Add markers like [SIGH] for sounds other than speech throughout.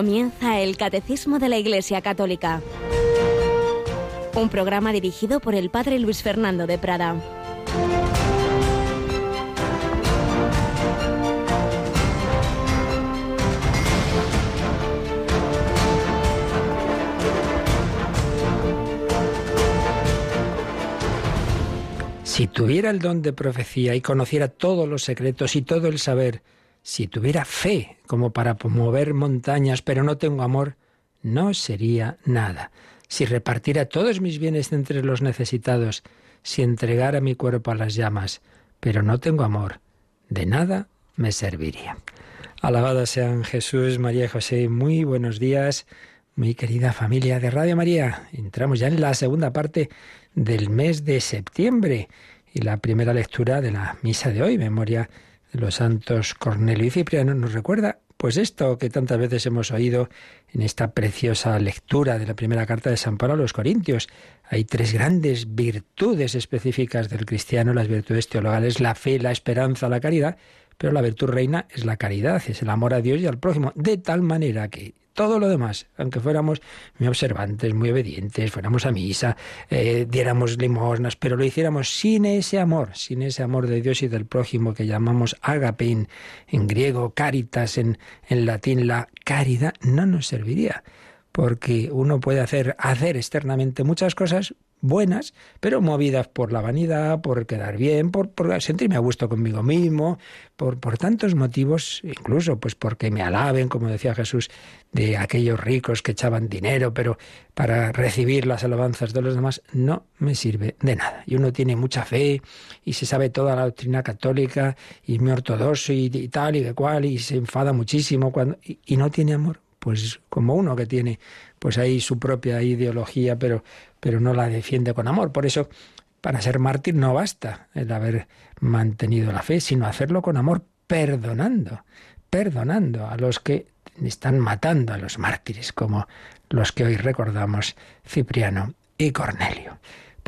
Comienza el Catecismo de la Iglesia Católica. Un programa dirigido por el Padre Luis Fernando de Prada. Si tuviera el don de profecía y conociera todos los secretos y todo el saber, si tuviera fe como para mover montañas, pero no tengo amor, no sería nada. Si repartiera todos mis bienes entre los necesitados, si entregara mi cuerpo a las llamas, pero no tengo amor, de nada me serviría. Alabado sean Jesús, María y José, muy buenos días, muy querida familia de Radio María. Entramos ya en la segunda parte del mes de septiembre y la primera lectura de la misa de hoy, memoria los santos Cornelio y Cipriano nos recuerda pues esto que tantas veces hemos oído en esta preciosa lectura de la primera carta de San Pablo a los Corintios. Hay tres grandes virtudes específicas del cristiano, las virtudes teologales, la fe, la esperanza, la caridad, pero la virtud reina es la caridad, es el amor a Dios y al prójimo, de tal manera que todo lo demás, aunque fuéramos muy observantes, muy obedientes, fuéramos a misa, eh, diéramos limosnas, pero lo hiciéramos sin ese amor, sin ese amor de Dios y del prójimo que llamamos agape en, griego, caritas en, en latín, la caridad, no nos serviría porque uno puede hacer, hacer externamente muchas cosas, buenas, pero movidas por la vanidad, por quedar bien, por, sentirme a gusto conmigo mismo, por, por tantos motivos, incluso pues porque me alaben, como decía Jesús, de aquellos ricos que echaban dinero, pero para recibir las alabanzas de los demás no me sirve de nada. Y uno tiene mucha fe y se sabe toda la doctrina católica y muy ortodoxo y, tal y de cual y se enfada muchísimo cuando y no tiene amor. Pues como uno que tiene pues ahí su propia ideología, pero pero no la defiende con amor. Por eso, para ser mártir no basta el haber mantenido la fe, sino hacerlo con amor, perdonando, perdonando a los que están matando a los mártires, como los que hoy recordamos Cipriano y Cornelio.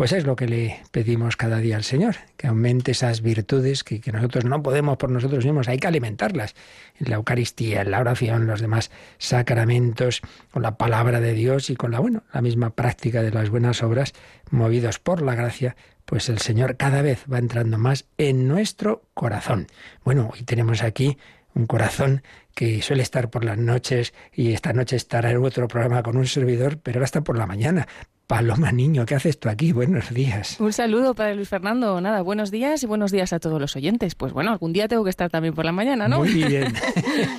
Pues es lo que le pedimos cada día al Señor, que aumente esas virtudes que, nosotros no podemos por nosotros mismos, hay que alimentarlas en la Eucaristía, en la oración, los demás sacramentos, con la palabra de Dios y con la, bueno, la misma práctica de las buenas obras, movidos por la gracia, pues el Señor cada vez va entrando más en nuestro corazón. Bueno, hoy tenemos aquí un corazón que suele estar por las noches y esta noche estará en otro programa con un servidor, pero ahora está por la mañana. Paloma Niño, ¿qué haces tú aquí? Buenos días. Un saludo para Luis Fernando. Nada, buenos días y buenos días a todos los oyentes. Pues bueno, algún día tengo que estar también por la mañana, ¿no? Muy bien.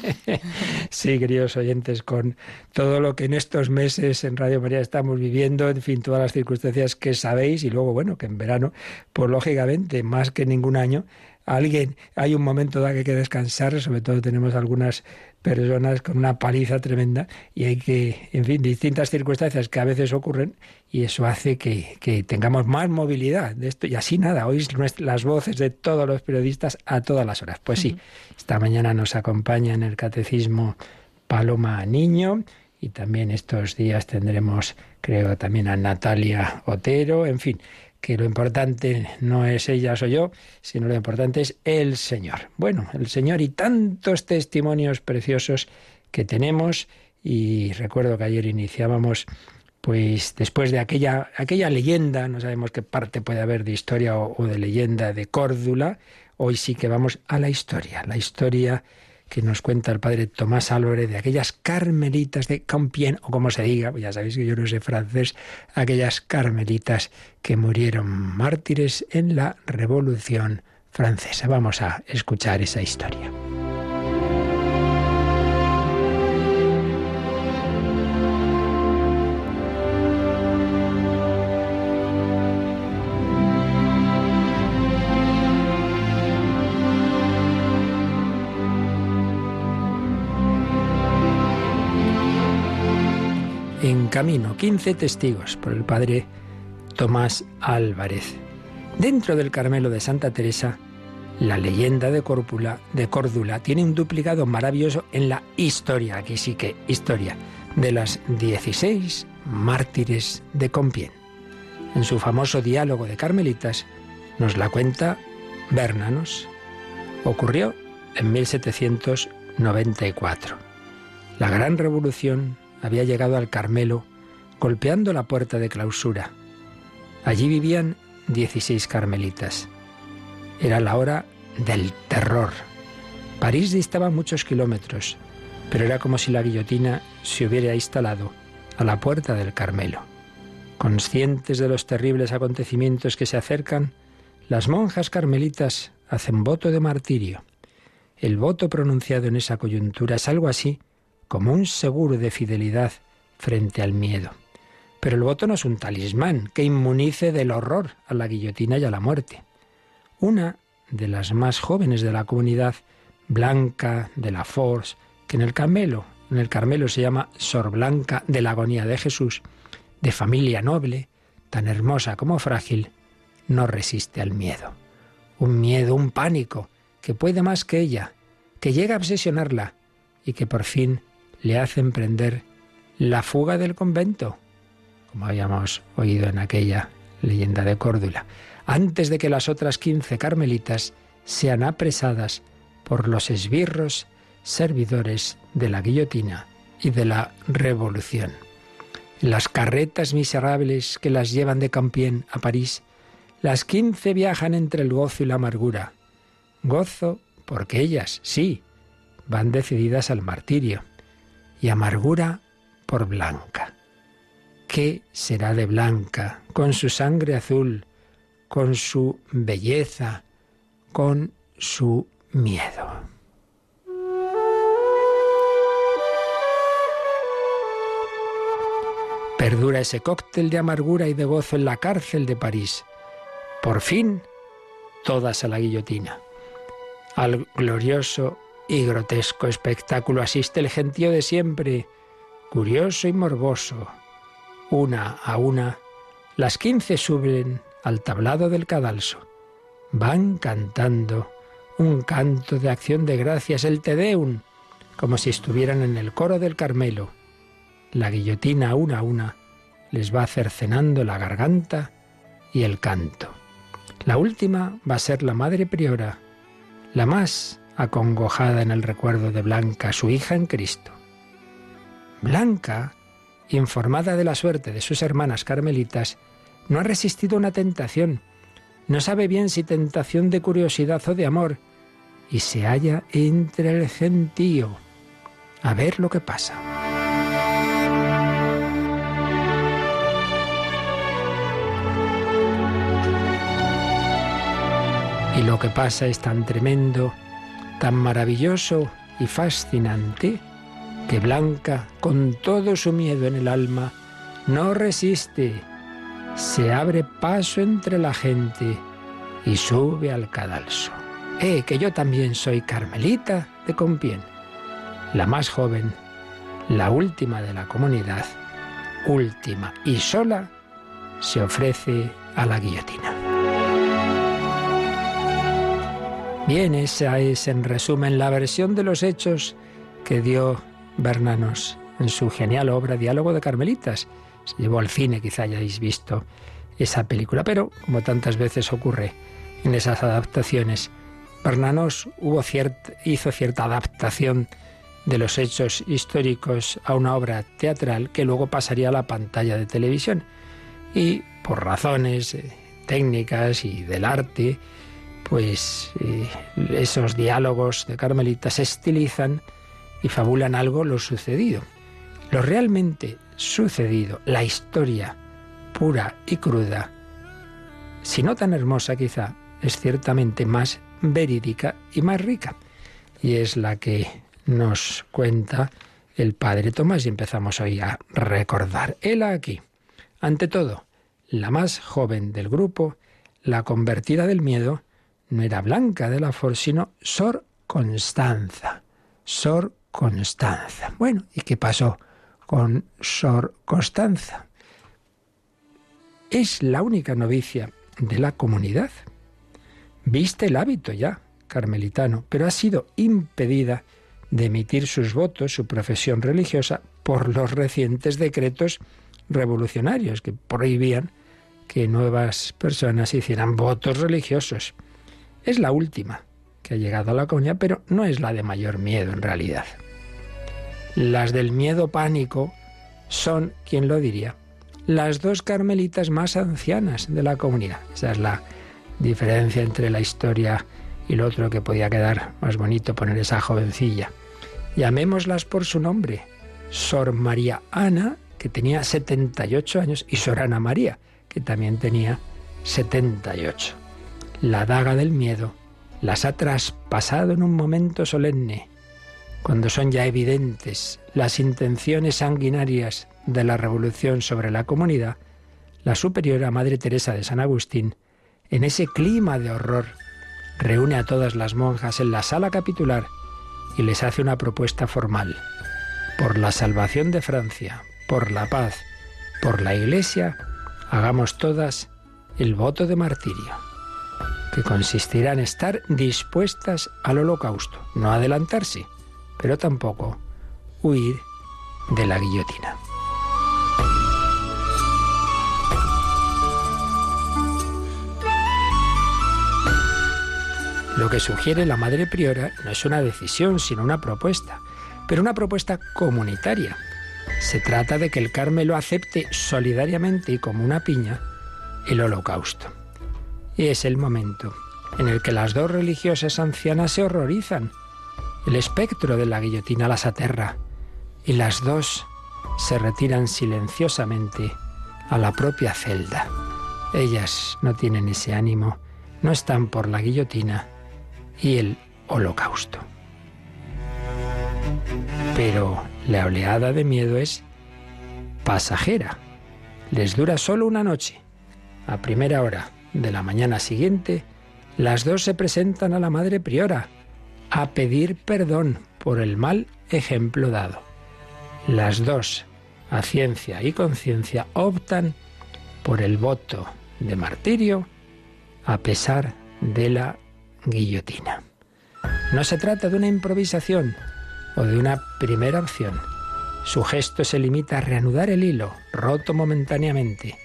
[LAUGHS] sí, queridos oyentes, con todo lo que en estos meses en Radio María estamos viviendo, en fin, todas las circunstancias que sabéis y luego, bueno, que en verano, pues lógicamente, más que ningún año, alguien, hay un momento da que hay que descansar, sobre todo tenemos algunas personas con una paliza tremenda y hay que, en fin, distintas circunstancias que a veces ocurren y eso hace que, que tengamos más movilidad de esto y así nada, oís las voces de todos los periodistas a todas las horas. Pues sí, esta mañana nos acompaña en el catecismo Paloma Niño y también estos días tendremos, creo, también a Natalia Otero, en fin, que lo importante no es ella o yo, sino lo importante es el Señor. Bueno, el Señor y tantos testimonios preciosos que tenemos y recuerdo que ayer iniciábamos pues después de aquella, aquella leyenda, no sabemos qué parte puede haber de historia o, de leyenda de Córdula, hoy sí que vamos a la historia, la historia que nos cuenta el padre Tomás Álvarez de aquellas carmelitas de Compiègne, o como se diga, ya sabéis que yo no sé francés, aquellas carmelitas que murieron mártires en la Revolución Francesa. Vamos a escuchar esa historia. Camino, 15 testigos por el padre Tomás Álvarez. Dentro del Carmelo de Santa Teresa, la leyenda de Córdula, tiene un duplicado maravilloso en la historia, aquí sí que historia, de las 16 mártires de Compiègne. En su famoso diálogo de Carmelitas nos la cuenta Bernanos. Ocurrió en 1794 La gran revolución había llegado al Carmelo golpeando la puerta de clausura. Allí vivían 16 carmelitas. Era la hora del terror. París distaba muchos kilómetros, pero era como si la guillotina se hubiera instalado a la puerta del Carmelo. Conscientes de los terribles acontecimientos que se acercan, las monjas carmelitas hacen voto de martirio. El voto pronunciado en esa coyuntura es algo así como un seguro de fidelidad frente al miedo. Pero el voto no es un talismán que inmunice del horror a la guillotina y a la muerte. Una de las más jóvenes de la comunidad, Blanca de la Force, que en el Carmelo, en el Carmelo se llama Sor Blanca de la agonía de Jesús, de familia noble, tan hermosa como frágil, no resiste al miedo. Un miedo, un pánico, que puede más que ella, que llega a obsesionarla y que por fin le hace emprender la fuga del convento, como habíamos oído en aquella leyenda de Córdula, antes de que las otras quince carmelitas sean apresadas por los esbirros servidores de la guillotina y de la revolución. las carretas miserables que las llevan de Campien a París, las quince viajan entre el gozo y la amargura. Gozo porque ellas, sí, van decididas al martirio, y amargura por Blanca. ¿Qué será de Blanca con su sangre azul, con su belleza, con su miedo? Perdura ese cóctel de amargura y de gozo en la cárcel de París. Por fin, todas a la guillotina. Al glorioso y grotesco espectáculo asiste el gentío de siempre, curioso y morboso, una a una, las quince suben al tablado del cadalso. Van cantando un canto de acción de gracias, el Te Deum, como si estuvieran en el coro del Carmelo. La guillotina una a una les va cercenando la garganta y el canto. La última va a ser la madre priora, la más acongojada en el recuerdo de Blanca, su hija en Cristo. Blanca informada de la suerte de sus hermanas carmelitas, no ha resistido una tentación. No sabe bien si tentación de curiosidad o de amor, y se halla entre el gentío. A ver lo que pasa. Y lo que pasa es tan tremendo, tan maravilloso y fascinante que Blanca, con todo su miedo en el alma, no resiste, se abre paso entre la gente y sube al cadalso. ¡Eh, que yo también soy Carmelita de Compien! La más joven, la última de la comunidad, última y sola, se ofrece a la guillotina. Bien, esa es en resumen la versión de los hechos que dio Bernanos en su genial obra Diálogo de Carmelitas. Se llevó al cine, quizá hayáis visto esa película, pero como tantas veces ocurre en esas adaptaciones, Bernanos hizo cierta adaptación de los hechos históricos a una obra teatral que luego pasaría a la pantalla de televisión. Y por razones eh, técnicas y del arte, pues eh, esos diálogos de Carmelitas estilizan y fabulan algo lo sucedido. Lo realmente sucedido, la historia pura y cruda, si no tan hermosa quizá, es ciertamente más verídica y más rica. Y es la que nos cuenta el padre Tomás y empezamos hoy a recordar. Él aquí, ante todo, la más joven del grupo, la convertida del miedo, no era Blanca de la For, sino Sor Constanza. Sor Constanza. Bueno, ¿y qué pasó con Sor Constanza? Es la única novicia de la comunidad. Viste el hábito ya, carmelitano, pero ha sido impedida de emitir sus votos, su profesión religiosa, por los recientes decretos revolucionarios que prohibían que nuevas personas hicieran votos religiosos. Es la última que ha llegado a la comunidad, pero no es la de mayor miedo en realidad. Las del miedo pánico son, ¿quién lo diría? Las dos carmelitas más ancianas de la comunidad. Esa es la diferencia entre la historia y lo otro que podía quedar más bonito poner esa jovencilla. Llamémoslas por su nombre. Sor María Ana, que tenía 78 años, y Sor Ana María, que también tenía 78. La daga del miedo las ha traspasado en un momento solemne, cuando son ya evidentes las intenciones sanguinarias de la revolución sobre la comunidad, la superiora Madre Teresa de San Agustín, en ese clima de horror, reúne a todas las monjas en la sala capitular y les hace una propuesta formal. Por la salvación de Francia, por la paz, por la Iglesia, hagamos todas el voto de martirio, que consistirá en estar dispuestas al holocausto, no adelantarse, pero tampoco huir de la guillotina. Lo que sugiere la Madre Priora no es una decisión, sino una propuesta, pero una propuesta comunitaria. Se trata de que el Carmelo acepte solidariamente y como una piña el holocausto. Y es el momento en el que las dos religiosas ancianas se horrorizan. El espectro de la guillotina las aterra y las dos se retiran silenciosamente a la propia celda. Ellas no tienen ese ánimo, no están por la guillotina y el holocausto. Pero la oleada de miedo es pasajera. Les dura solo una noche. A primera hora de la mañana siguiente, las dos se presentan a la Madre Priora a pedir perdón por el mal ejemplo dado. Las dos, a ciencia y conciencia, optan por el voto de martirio a pesar de la guillotina. No se trata de una improvisación o de una primera opción. Su gesto se limita a reanudar el hilo, roto momentáneamente.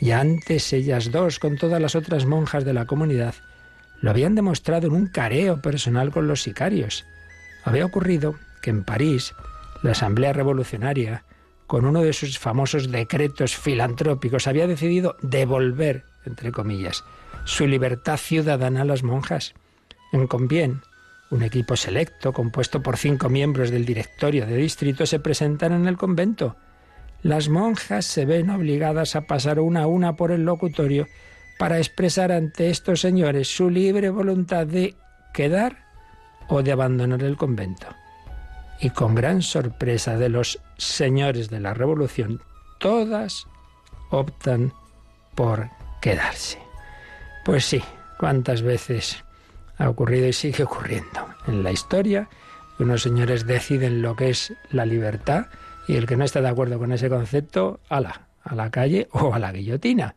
Y antes ellas dos, con todas las otras monjas de la comunidad, lo habían demostrado en un careo personal con los sicarios. Había ocurrido que en París, la Asamblea Revolucionaria, con uno de sus famosos decretos filantrópicos, había decidido devolver, entre comillas, su libertad ciudadana a las monjas. En Compiègne, un equipo selecto, compuesto por cinco miembros del directorio de distrito, se presentan en el convento. Las monjas se ven obligadas a pasar una a una por el locutorio para expresar ante estos señores su libre voluntad de quedar o de abandonar el convento. Y con gran sorpresa de los señores de la revolución, todas optan por quedarse. Pues sí, cuántas veces ha ocurrido y sigue ocurriendo en la historia. Unos señores deciden lo que es la libertad y el que no está de acuerdo con ese concepto, ala, a la calle o a la guillotina.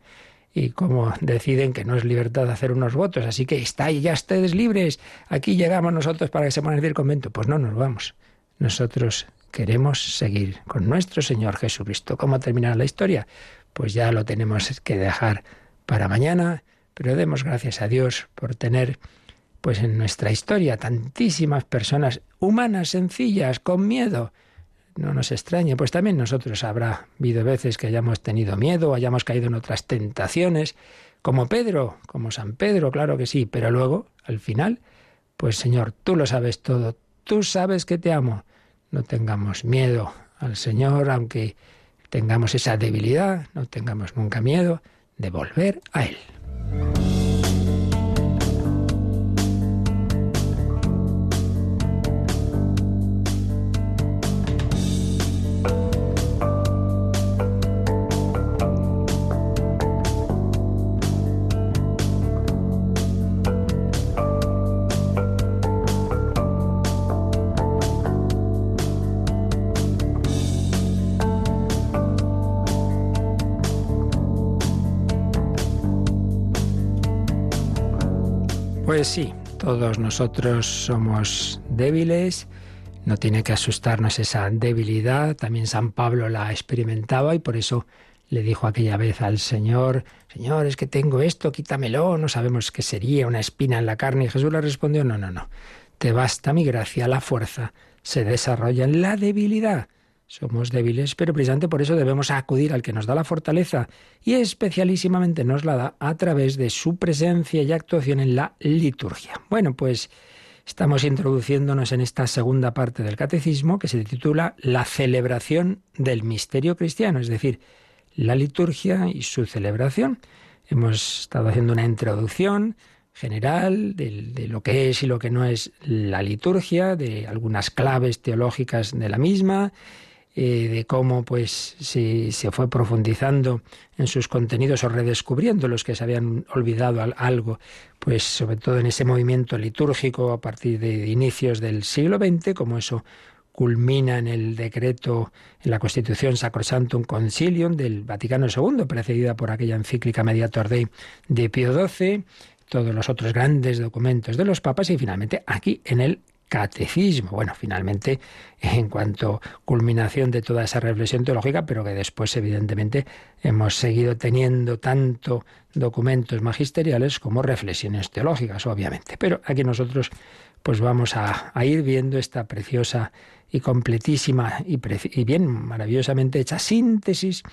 Y como deciden que no es libertad hacer unos votos, así que está ya ustedes libres, aquí llegamos nosotros para que se pongan el convento. Pues no nos vamos. Nosotros queremos seguir con nuestro Señor Jesucristo. ¿Cómo terminar la historia? Pues ya lo tenemos que dejar para mañana pero demos gracias a Dios por tener pues en nuestra historia tantísimas personas humanas, sencillas, con miedo. No nos extrañe, pues también nosotros habrá habido veces que hayamos tenido miedo, hayamos caído en otras tentaciones, como Pedro, como San Pedro, claro que sí, pero luego, al final, pues Señor, tú lo sabes todo, tú sabes que te amo. No tengamos miedo al Señor, aunque tengamos esa debilidad, no tengamos nunca miedo de volver a Él. Pues sí, todos nosotros somos débiles, no tiene que asustarnos esa debilidad, también San Pablo la experimentaba y por eso le dijo aquella vez al Señor, Señor, es que tengo esto, quítamelo, no sabemos qué sería, una espina en la carne. Y Jesús le respondió, no, no, no, te basta mi gracia, la fuerza se desarrolla en la debilidad. Somos débiles, pero precisamente por eso debemos acudir al que nos da la fortaleza y especialísimamente nos la da a través de su presencia y actuación en la liturgia. Bueno, pues estamos introduciéndonos en esta segunda parte del catecismo que se titula La celebración del misterio cristiano, es decir, la liturgia y su celebración. Hemos estado haciendo una introducción general de, lo que es y lo que no es la liturgia, de algunas claves teológicas de la misma, eh, de cómo pues se, se, fue profundizando en sus contenidos o redescubriendo los que se habían olvidado algo, pues sobre todo en ese movimiento litúrgico a partir de inicios del siglo XX, como eso culmina en el decreto, en la Constitución Sacrosantum Concilium del Vaticano II, precedida por aquella encíclica Mediator Dei de Pío XII, todos los otros grandes documentos de los papas y finalmente aquí en el catecismo. Bueno, finalmente, en cuanto culminación de toda esa reflexión teológica, pero que después, evidentemente, hemos seguido teniendo tanto documentos magisteriales como reflexiones teológicas, obviamente. Pero aquí nosotros, pues vamos a, ir viendo esta preciosa y completísima y, y bien maravillosamente hecha síntesis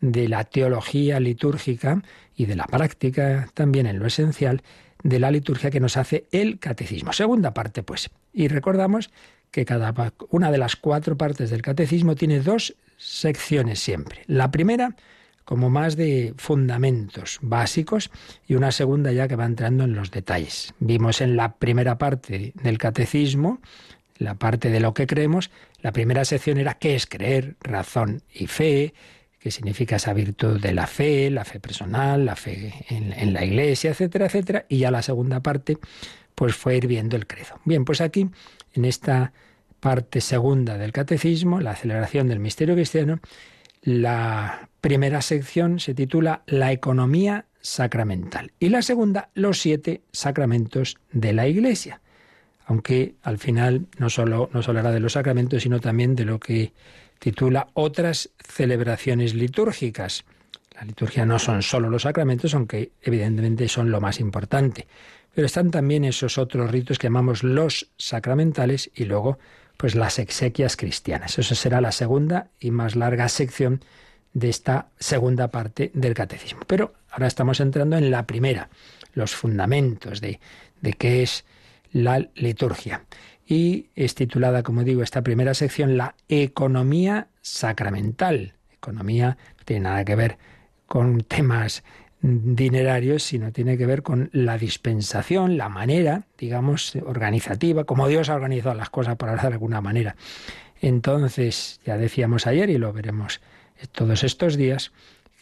de la teología litúrgica y de la práctica también en lo esencial de la liturgia que nos hace el catecismo. Segunda parte, pues. Y recordamos que cada una de las cuatro partes del catecismo tiene dos secciones siempre. La primera, como más de fundamentos básicos, y una segunda ya que va entrando en los detalles. Vimos en la primera parte del catecismo, la parte de lo que creemos, la primera sección era qué es creer, razón y fe, que significa esa virtud de la fe, la fe personal, la fe en, la iglesia, etcétera, etcétera. Y ya la segunda parte, pues fue ir viendo el credo. Bien, pues aquí, en esta parte segunda del catecismo, la celebración del misterio cristiano, la primera sección se titula La economía sacramental y la segunda, los siete sacramentos de la iglesia. Aunque al final no solo nos hablará de los sacramentos, sino también de lo que titula Otras celebraciones litúrgicas. La liturgia no son solo los sacramentos, aunque evidentemente son lo más importante, pero están también esos otros ritos que llamamos los sacramentales y luego pues las exequias cristianas. Eso será la segunda y más larga sección de esta segunda parte del catecismo. Pero ahora estamos entrando en la primera, los fundamentos de, de qué es la liturgia y es titulada, como digo, esta primera sección, La economía sacramental. Economía no tiene nada que ver con temas dinerarios, sino tiene que ver con la dispensación, la manera, digamos, organizativa, como Dios ha organizado las cosas, hablar de alguna manera. Entonces, ya decíamos ayer y lo veremos todos estos días,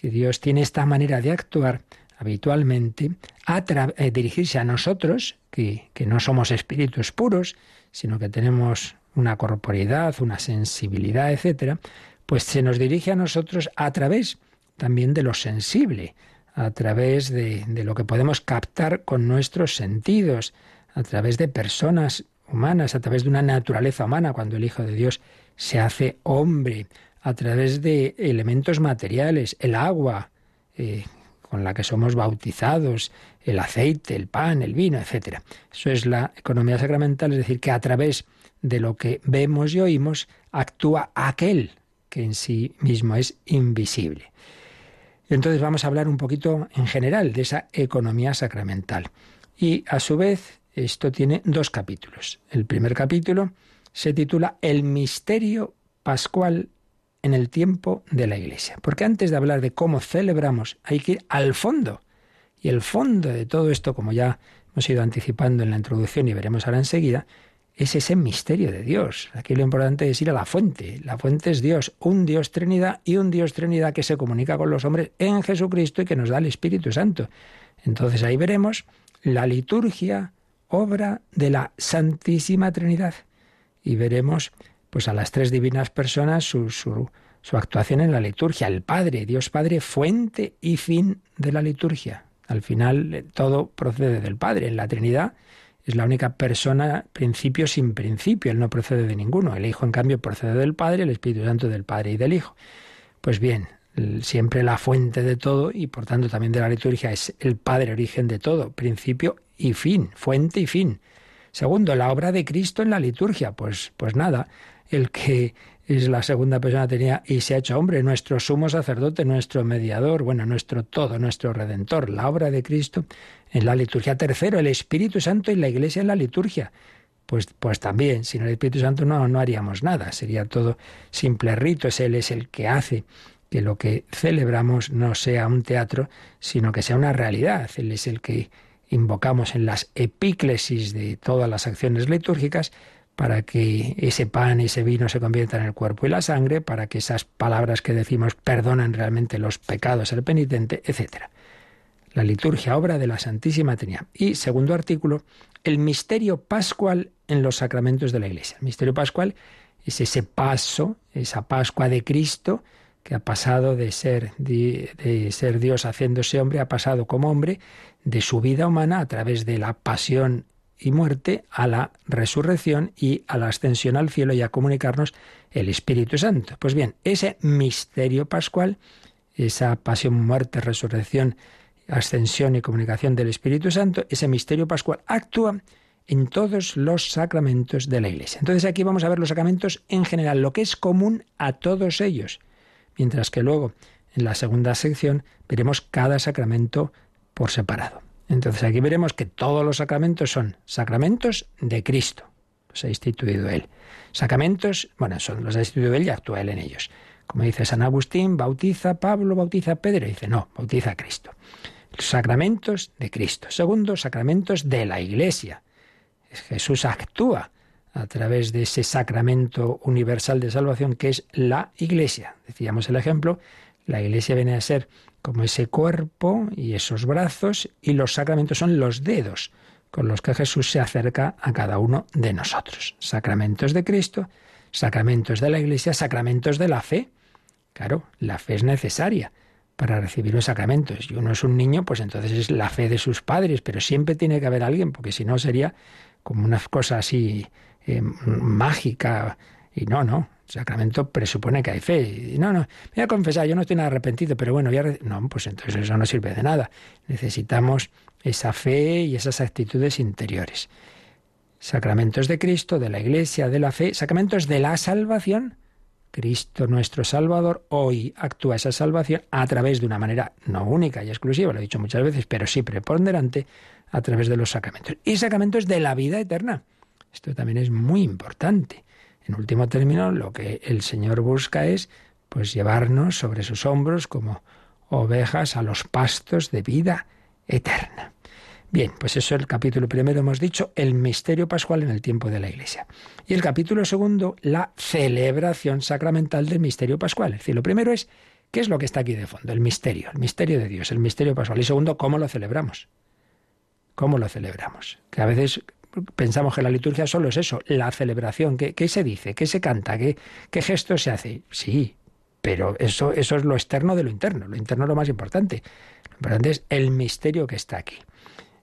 que Dios tiene esta manera de actuar habitualmente, a eh, dirigirse a nosotros, que, que no somos espíritus puros, sino que tenemos una corporidad, una sensibilidad, etcétera, pues se nos dirige a nosotros a través también de lo sensible, a través de, de lo que podemos captar con nuestros sentidos, a través de personas humanas, a través de una naturaleza humana, cuando el Hijo de Dios se hace hombre, a través de elementos materiales, el agua eh, con la que somos bautizados, el aceite, el pan, el vino, etc. Eso es la economía sacramental, es decir, que a través de lo que vemos y oímos actúa aquel que en sí mismo es invisible. Entonces vamos a hablar un poquito en general de esa economía sacramental. Y a su vez esto tiene dos capítulos. El primer capítulo se titula El misterio pascual en el tiempo de la Iglesia. Porque antes de hablar de cómo celebramos hay que ir al fondo y el fondo de todo esto, como ya hemos ido anticipando en la introducción y veremos ahora enseguida, es ese misterio de Dios. Aquí lo importante es ir a la fuente. La fuente es Dios, un Dios Trinidad y un Dios Trinidad que se comunica con los hombres en Jesucristo y que nos da el Espíritu Santo. Entonces ahí veremos la liturgia, obra de la Santísima Trinidad. Y veremos pues a las tres divinas personas su, su, su actuación en la liturgia. El Padre, Dios Padre, fuente y fin de la liturgia. Al final eh, todo procede del Padre. En la Trinidad es la única persona, principio sin principio. Él no procede de ninguno. El Hijo, en cambio, procede del Padre, el Espíritu Santo del Padre y del Hijo. Pues bien, siempre la fuente de todo y por tanto también de la liturgia es el Padre, origen de todo, principio y fin, fuente y fin. Segundo, la obra de Cristo en la liturgia. Pues, pues nada, el que es la segunda persona tenía y se ha hecho hombre, nuestro sumo sacerdote, nuestro mediador, bueno, nuestro todo, nuestro redentor, la obra de Cristo en la liturgia. Tercero, el Espíritu Santo y la Iglesia en la liturgia. Pues, pues también, sin el Espíritu Santo no, no haríamos nada, sería todo simple ritos, Él es el que hace que lo que celebramos no sea un teatro, sino que sea una realidad. Él es el que invocamos en las epíclesis de todas las acciones litúrgicas para que ese pan ese vino se conviertan en el cuerpo y la sangre, para que esas palabras que decimos perdonan realmente los pecados al penitente, etc. La liturgia, obra de la Santísima Trinidad. Y segundo artículo, el misterio pascual en los sacramentos de la Iglesia. El misterio pascual es ese paso, esa Pascua de Cristo, que ha pasado de ser, de ser Dios haciéndose hombre, ha pasado como hombre de su vida humana a través de la pasión y muerte a la resurrección y a la ascensión al cielo y a comunicarnos el Espíritu Santo. Pues bien, ese misterio pascual, esa pasión, muerte, resurrección, ascensión y comunicación del Espíritu Santo, ese misterio pascual actúa en todos los sacramentos de la Iglesia. Entonces aquí vamos a ver los sacramentos en general, lo que es común a todos ellos, mientras que luego en la segunda sección veremos cada sacramento por separado. Entonces aquí veremos que todos los sacramentos son sacramentos de Cristo. Los ha instituido Él. Sacramentos, bueno, son los ha instituido Él y actúa Él en ellos. Como dice San Agustín, bautiza Pablo, bautiza Pedro. dice, no, bautiza a Cristo. Sacramentos de Cristo. Segundo, sacramentos de la Iglesia. Jesús actúa a través de ese sacramento universal de salvación que es la Iglesia. Decíamos el ejemplo, la Iglesia viene a ser como ese cuerpo y esos brazos, y los sacramentos son los dedos con los que Jesús se acerca a cada uno de nosotros. Sacramentos de Cristo, sacramentos de la Iglesia, sacramentos de la fe. Claro, la fe es necesaria para recibir los sacramentos. Y uno es un niño, pues entonces es la fe de sus padres, pero siempre tiene que haber alguien, porque si no sería como una cosa así eh, mágica. Y no, no, sacramento presupone que hay fe. No, no, me voy a confesar, yo no estoy nada arrepentido, pero bueno, ya... No, pues entonces eso no sirve de nada. Necesitamos esa fe y esas actitudes interiores. Sacramentos de Cristo, de la Iglesia, de la fe, sacramentos de la salvación. Cristo nuestro Salvador hoy actúa esa salvación a través de una manera no única y exclusiva, lo he dicho muchas veces, pero sí preponderante, a través de los sacramentos. Y sacramentos de la vida eterna. Esto también es muy importante. En último término, lo que el Señor busca es pues llevarnos sobre sus hombros como ovejas a los pastos de vida eterna. Bien, pues eso es el capítulo primero, hemos dicho, el misterio pascual en el tiempo de la Iglesia. Y el capítulo segundo, la celebración sacramental del misterio pascual. Es decir, lo primero es, ¿qué es lo que está aquí de fondo? El misterio, el misterio de Dios, el misterio pascual. Y segundo, ¿cómo lo celebramos? ¿Cómo lo celebramos? Que a veces pensamos que la liturgia solo es eso, la celebración. ¿Qué, se dice? ¿Qué se canta? ¿Qué, ¿Qué gesto se hace? Sí, pero eso, eso es lo externo de lo interno. Lo interno es lo más importante. Lo importante es el misterio que está aquí.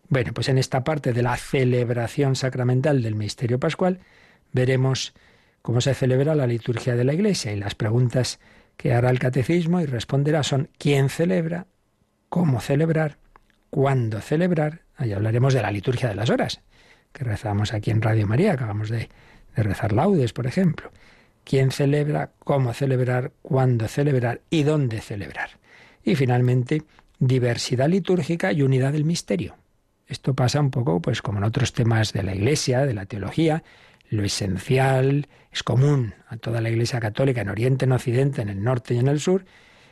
Bueno, pues en esta parte de la celebración sacramental del misterio pascual veremos cómo se celebra la liturgia de la Iglesia y las preguntas que hará el catecismo y responderá son quién celebra, cómo celebrar, cuándo celebrar. Ahí hablaremos de la liturgia de las horas, que rezamos aquí en Radio María, acabamos de, de rezar laudes, por ejemplo. ¿Quién celebra? ¿Cómo celebrar? ¿Cuándo celebrar? ¿Y dónde celebrar? Y finalmente, diversidad litúrgica y unidad del misterio. Esto pasa un poco, pues, como en otros temas de la Iglesia, de la teología, lo esencial es común a toda la Iglesia católica en Oriente, en Occidente, en el norte y en el sur,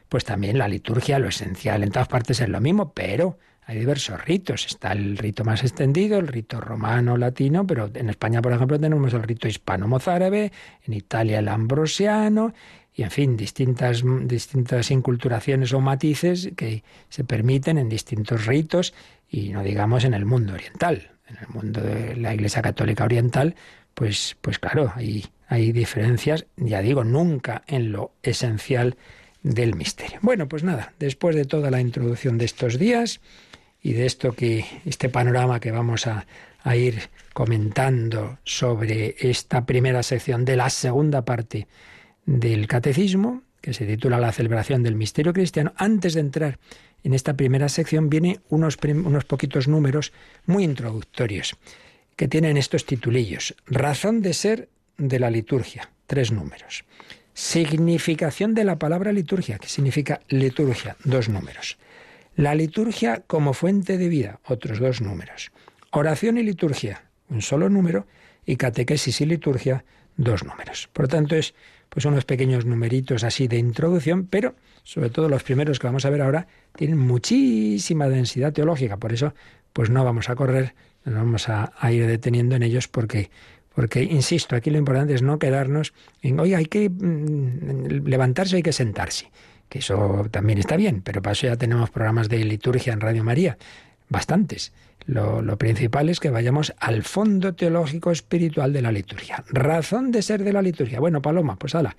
pues también la liturgia, lo esencial en todas partes es lo mismo, pero hay diversos ritos. Está el rito más extendido, el rito romano, latino, pero en España, por ejemplo, tenemos el rito hispano-mozárabe, en Italia el ambrosiano, y en fin, distintas, distintas inculturaciones o matices que se permiten en distintos ritos, y no digamos en el mundo oriental. En el mundo de la Iglesia Católica Oriental, pues, pues claro, hay, hay diferencias, ya digo, nunca en lo esencial del misterio. Bueno, pues nada, después de toda la introducción de estos días, y de esto que este panorama que vamos a, ir comentando sobre esta primera sección de la segunda parte del catecismo, que se titula La celebración del misterio cristiano, antes de entrar en esta primera sección viene unos, unos poquitos números muy introductorios que tienen estos titulillos. Razón de ser de la liturgia, tres números. Significación de la palabra liturgia, que significa liturgia, dos números. La liturgia como fuente de vida, otros dos números. Oración y liturgia, un solo número. Y catequesis y liturgia, dos números. Por lo tanto, es pues unos pequeños numeritos así de introducción, pero sobre todo los primeros que vamos a ver ahora tienen muchísima densidad teológica. Por eso, pues no vamos a correr, nos vamos a, ir deteniendo en ellos porque porque, insisto, aquí lo importante es no quedarnos en, oye, hay que mm, levantarse, hay que sentarse. Que eso también está bien, pero para eso ya tenemos programas de liturgia en Radio María, bastantes. Lo, lo, principal es que vayamos al fondo teológico espiritual de la liturgia. Razón de ser de la liturgia. Bueno, Paloma, pues hala,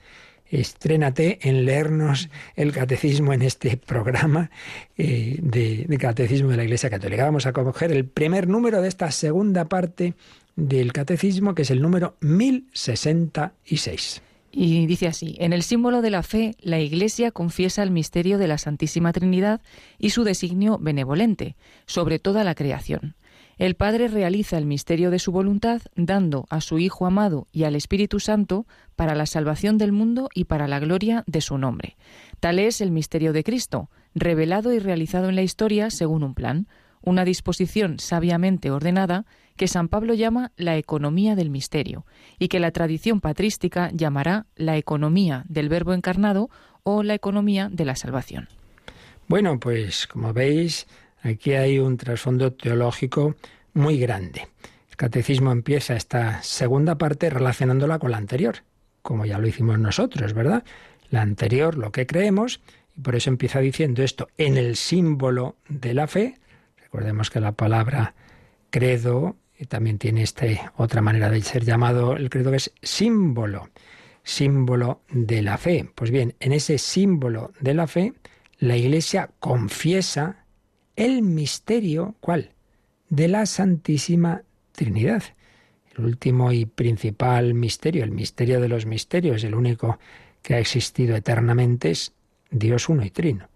estrénate en leernos el catecismo en este programa eh, de, de, catecismo de la Iglesia Católica. Vamos a coger el primer número de esta segunda parte del catecismo, que es el número 1066. Y dice así, en el símbolo de la fe, la Iglesia confiesa el misterio de la Santísima Trinidad y su designio benevolente sobre toda la creación. El Padre realiza el misterio de su voluntad dando a su Hijo amado y al Espíritu Santo para la salvación del mundo y para la gloria de su nombre. Tal es el misterio de Cristo, revelado y realizado en la historia según un plan, una disposición sabiamente ordenada que San Pablo llama la economía del misterio y que la tradición patrística llamará la economía del Verbo encarnado o la economía de la salvación. Bueno, pues como veis, aquí hay un trasfondo teológico muy grande. El catecismo empieza esta segunda parte relacionándola con la anterior, como ya lo hicimos nosotros, ¿verdad? La anterior, lo que creemos, y por eso empieza diciendo esto, en el símbolo de la fe, recordemos que la palabra credo también tiene esta otra manera de ser llamado el credo que es símbolo, símbolo de la fe. Pues bien, en ese símbolo de la fe, la Iglesia confiesa el misterio, ¿cuál? De la Santísima Trinidad. El último y principal misterio, el misterio de los misterios, el único que ha existido eternamente es Dios uno y trino.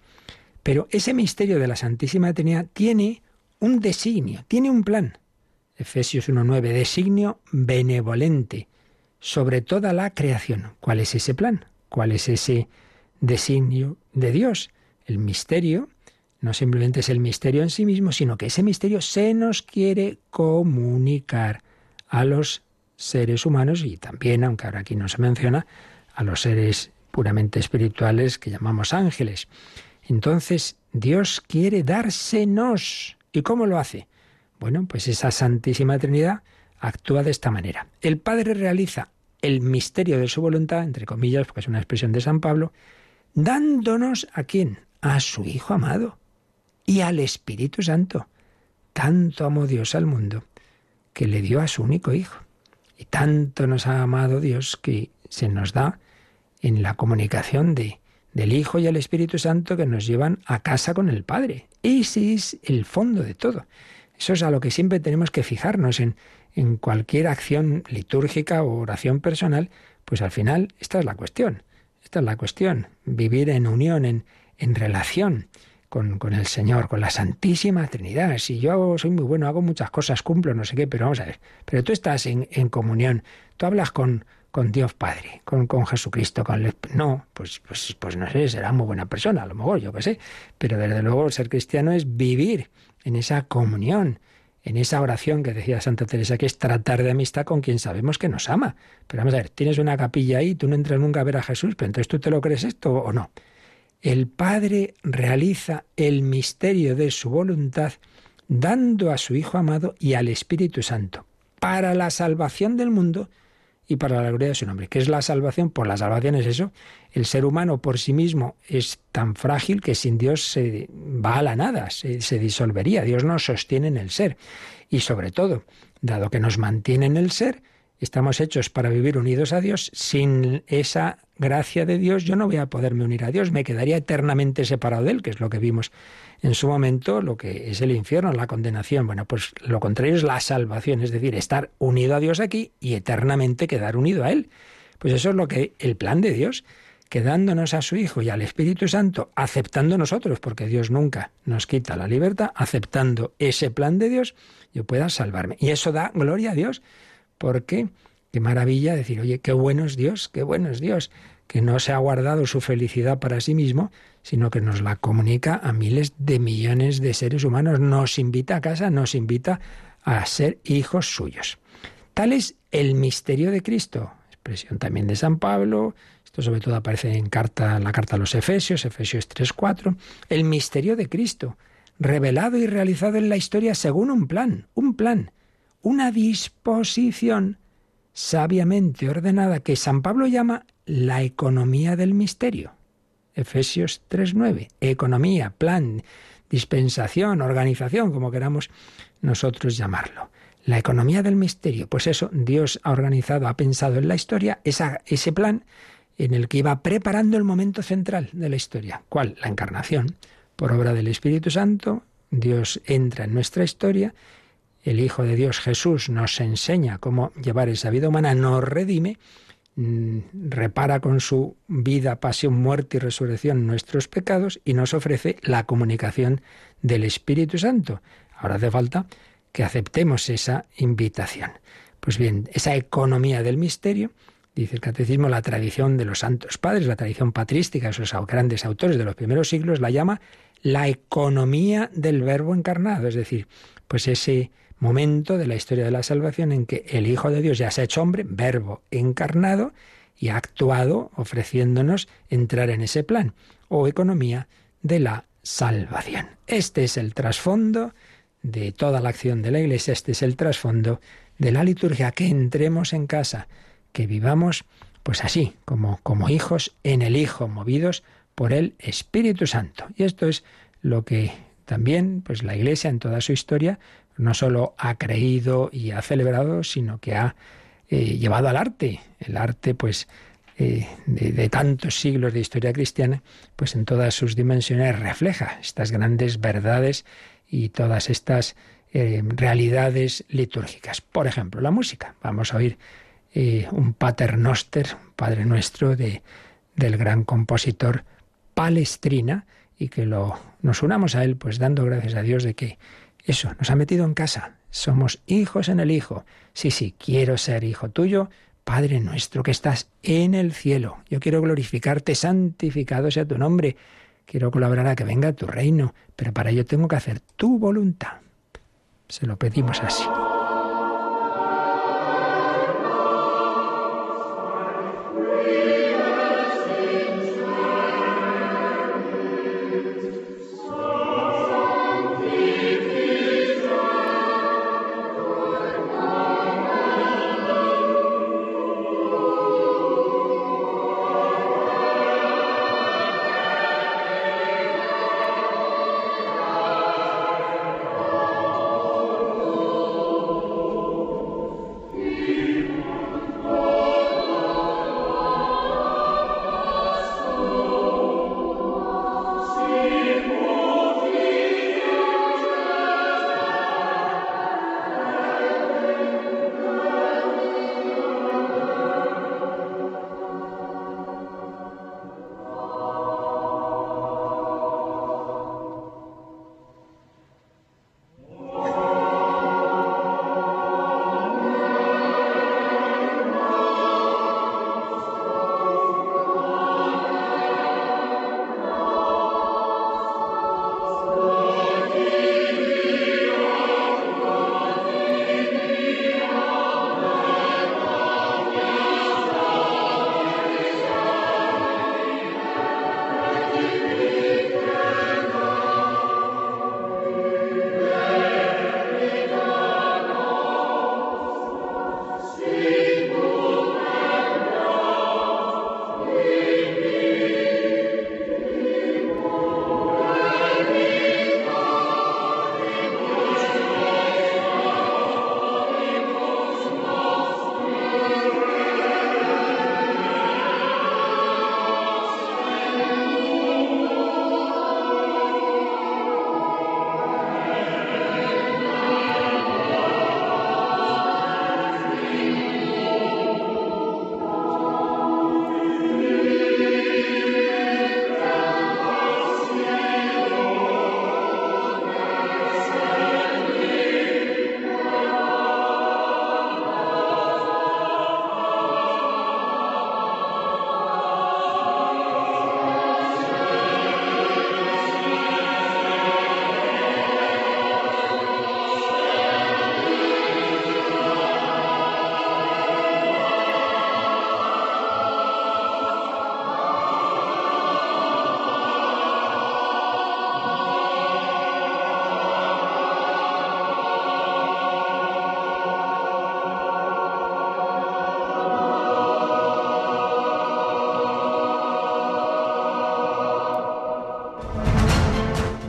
Pero ese misterio de la Santísima Trinidad tiene un designio, tiene un plan. Efesios 1.9, designio benevolente sobre toda la creación. ¿Cuál es ese plan? ¿Cuál es ese designio de Dios? El misterio no simplemente es el misterio en sí mismo, sino que ese misterio se nos quiere comunicar a los seres humanos y también, aunque ahora aquí no se menciona, a los seres puramente espirituales que llamamos ángeles. Entonces, Dios quiere dársenos. ¿Y cómo lo hace? Bueno, pues esa Santísima Trinidad actúa de esta manera. El Padre realiza el misterio de su voluntad, entre comillas, porque es una expresión de San Pablo, dándonos a quién? A su Hijo amado y al Espíritu Santo. Tanto amó Dios al mundo que le dio a su único Hijo. Y tanto nos ha amado Dios que se nos da en la comunicación de, del Hijo y el Espíritu Santo que nos llevan a casa con el Padre. Ese es el fondo de todo. Eso es a lo que siempre tenemos que fijarnos en, en cualquier acción litúrgica o oración personal, pues al final esta es la cuestión. Esta es la cuestión, vivir en unión, en, en relación con, con, el Señor, con la Santísima Trinidad. Si yo soy muy bueno, hago muchas cosas, cumplo, no sé qué, pero vamos a ver, pero tú estás en, en comunión, tú hablas con, con Dios Padre, con, con Jesucristo, con el... No, pues, pues, pues no sé, será muy buena persona, a lo mejor, yo qué sé, pero desde luego ser cristiano es vivir en esa comunión, en esa oración que decía Santa Teresa, que es tratar de amistad con quien sabemos que nos ama. Pero vamos a ver, tienes una capilla ahí, tú no entras nunca a ver a Jesús, pero entonces tú te lo crees esto o no. El Padre realiza el misterio de su voluntad dando a su Hijo amado y al Espíritu Santo para la salvación del mundo y para la gloria de su nombre. ¿Qué es la salvación? Pues la salvación es eso. El ser humano por sí mismo es tan frágil que sin Dios se va a la nada, se, se disolvería. Dios nos sostiene en el ser. Y sobre todo, dado que nos mantiene en el ser, estamos hechos para vivir unidos a Dios. Sin esa gracia de Dios yo no voy a poderme unir a Dios, me quedaría eternamente separado de Él, que es lo que vimos en su momento lo que es el infierno, la condenación. Bueno, pues lo contrario es la salvación, es decir, estar unido a Dios aquí y eternamente quedar unido a Él. Pues eso es lo que el plan de Dios, que dándonos a su Hijo y al Espíritu Santo, aceptando nosotros, porque Dios nunca nos quita la libertad, aceptando ese plan de Dios, yo pueda salvarme. Y eso da gloria a Dios, porque qué maravilla decir, oye, qué bueno es Dios, qué bueno es Dios, que no se ha guardado su felicidad para sí mismo, sino que nos la comunica a miles de millones de seres humanos, nos invita a casa, nos invita a ser hijos suyos. Tal es el misterio de Cristo, expresión también de San Pablo, esto sobre todo aparece en carta, la carta a los Efesios, Efesios 3.4. El misterio de Cristo, revelado y realizado en la historia según un plan, un plan, una disposición sabiamente ordenada que San Pablo llama la economía del misterio. Efesios 3.9. Economía, plan, dispensación, organización, como queramos nosotros llamarlo. La economía del misterio, pues eso, Dios ha organizado, ha pensado en la historia, esa, ese plan en el que iba preparando el momento central de la historia. ¿Cuál? La encarnación. Por obra del Espíritu Santo, Dios entra en nuestra historia, el Hijo de Dios Jesús nos enseña cómo llevar esa vida humana, nos redime, mm, repara con su vida, pasión, muerte y resurrección nuestros pecados y nos ofrece la comunicación del Espíritu Santo. Ahora hace falta que aceptemos esa invitación. Pues bien, esa economía del misterio dice el catecismo, la tradición de los santos padres, la tradición patrística, esos grandes autores de los primeros siglos, la llama la economía del verbo encarnado, es decir, pues ese momento de la historia de la salvación en que el Hijo de Dios ya se ha hecho hombre, verbo encarnado, y ha actuado ofreciéndonos entrar en ese plan, o economía de la salvación. Este es el trasfondo de toda la acción de la Iglesia, este es el trasfondo de la liturgia, que entremos en casa, que vivamos pues así, como, como hijos en el Hijo, movidos por el Espíritu Santo. Y esto es lo que también pues la Iglesia en toda su historia no solo ha creído y ha celebrado, sino que ha eh, llevado al arte. El arte, pues, eh, de, tantos siglos de historia cristiana, pues en todas sus dimensiones refleja estas grandes verdades y todas estas eh, realidades litúrgicas. Por ejemplo, la música. Vamos a oír un paternoster, Padre Nuestro, de, del gran compositor Palestrina, y que lo, nos unamos a él, pues dando gracias a Dios de que eso nos ha metido en casa. Somos hijos en el Hijo. Sí, sí, quiero ser hijo tuyo, Padre nuestro que estás en el cielo. Yo quiero glorificarte, santificado sea tu nombre. Quiero colaborar a que venga tu reino, pero para ello tengo que hacer tu voluntad. Se lo pedimos así.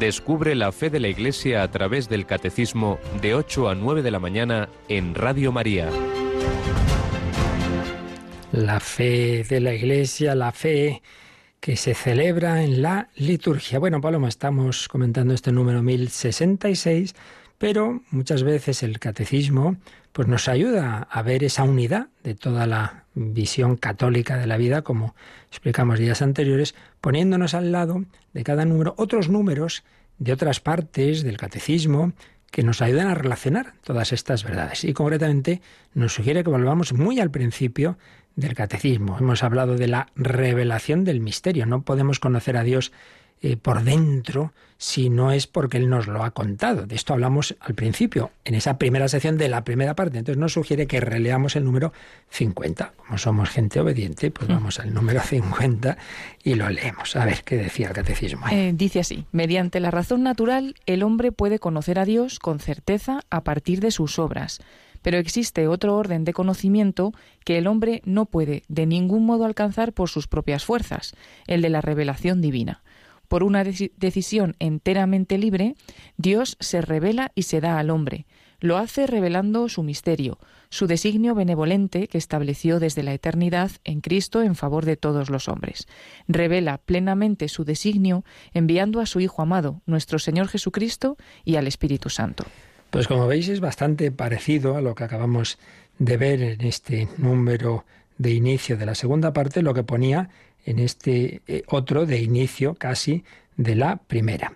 Descubre la fe de la Iglesia a través del Catecismo de 8 a 9 de la mañana en Radio María. La fe de la Iglesia, la fe que se celebra en la liturgia. Bueno, Paloma, estamos comentando este número 1066, pero muchas veces el catecismo pues nos ayuda a ver esa unidad de toda la visión católica de la vida, como explicamos días anteriores, poniéndonos al lado de cada número otros números de otras partes del catecismo que nos ayudan a relacionar todas estas verdades. Y concretamente nos sugiere que volvamos muy al principio del catecismo. Hemos hablado de la revelación del misterio. No podemos conocer a Dios eh, por dentro si no es porque Él nos lo ha contado. De esto hablamos al principio, en esa primera sección de la primera parte. Entonces nos sugiere que releamos el número 50. Como somos gente obediente, pues mm. vamos al número 50 y lo leemos. A ver qué decía el catecismo. Eh, dice así, mediante la razón natural, el hombre puede conocer a Dios con certeza a partir de sus obras. Pero existe otro orden de conocimiento que el hombre no puede de ningún modo alcanzar por sus propias fuerzas, el de la revelación divina. Por una decisión enteramente libre, Dios se revela y se da al hombre. Lo hace revelando su misterio, su designio benevolente que estableció desde la eternidad en Cristo en favor de todos los hombres. Revela plenamente su designio enviando a su Hijo amado, nuestro Señor Jesucristo, y al Espíritu Santo. Pues como veis es bastante parecido a lo que acabamos de ver en este número de inicio de la segunda parte, lo que ponía en este eh, otro de inicio casi de la primera.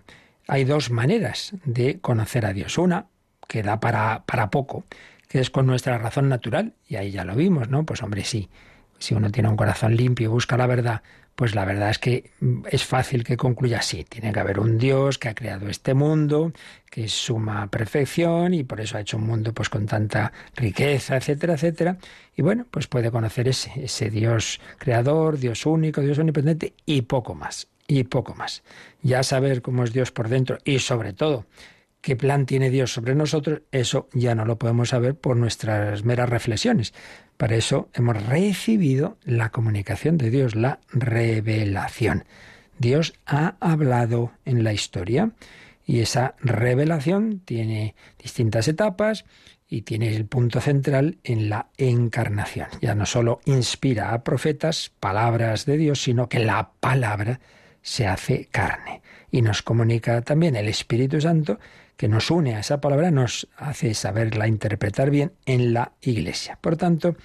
Hay dos maneras de conocer a Dios. Una, que da para, para poco, que es con nuestra razón natural, y ahí ya lo vimos, ¿no? Pues hombre, sí, si uno tiene un corazón limpio y busca la verdad, pues la verdad es que mm, es fácil que concluya así. Tiene que haber un Dios que ha creado este mundo, que es suma perfección y por eso ha hecho un mundo pues con tanta riqueza, etcétera, etcétera. Y bueno, pues puede conocer ese, Dios creador, Dios único, Dios omnipotente y poco más, y poco más. Ya saber cómo es Dios por dentro y sobre todo qué plan tiene Dios sobre nosotros, eso ya no lo podemos saber por nuestras meras reflexiones. Para eso hemos recibido la comunicación de Dios, la revelación. Dios ha hablado en la historia y esa revelación tiene distintas etapas y tiene el punto central en la encarnación. Ya no solo inspira a profetas palabras de Dios, sino que la palabra se hace carne y nos comunica también el Espíritu Santo que nos une a esa palabra, nos hace saberla interpretar bien en la Iglesia. Por tanto,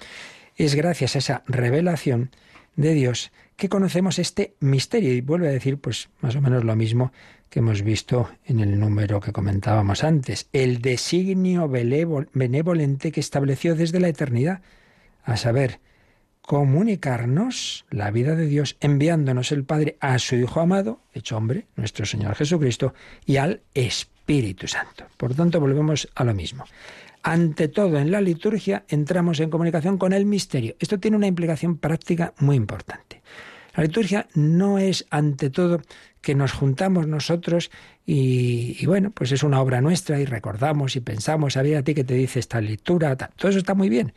es gracias a esa revelación de Dios que conocemos este misterio. Y vuelve a decir, pues, más o menos lo mismo que hemos visto en el número que comentábamos antes, el designio benevolente que estableció desde la eternidad, a saber, comunicarnos la vida de Dios enviándonos el Padre a su Hijo amado, hecho hombre, nuestro Señor Jesucristo, y al Espíritu Espíritu Santo. Por tanto, volvemos a lo mismo. Ante todo, en la liturgia entramos en comunicación con el misterio. Esto tiene una implicación práctica muy importante. La liturgia no es, ante todo, que nos juntamos nosotros y, bueno, pues es una obra nuestra y recordamos y pensamos, a ver a ti que te dice esta lectura, todo eso está muy bien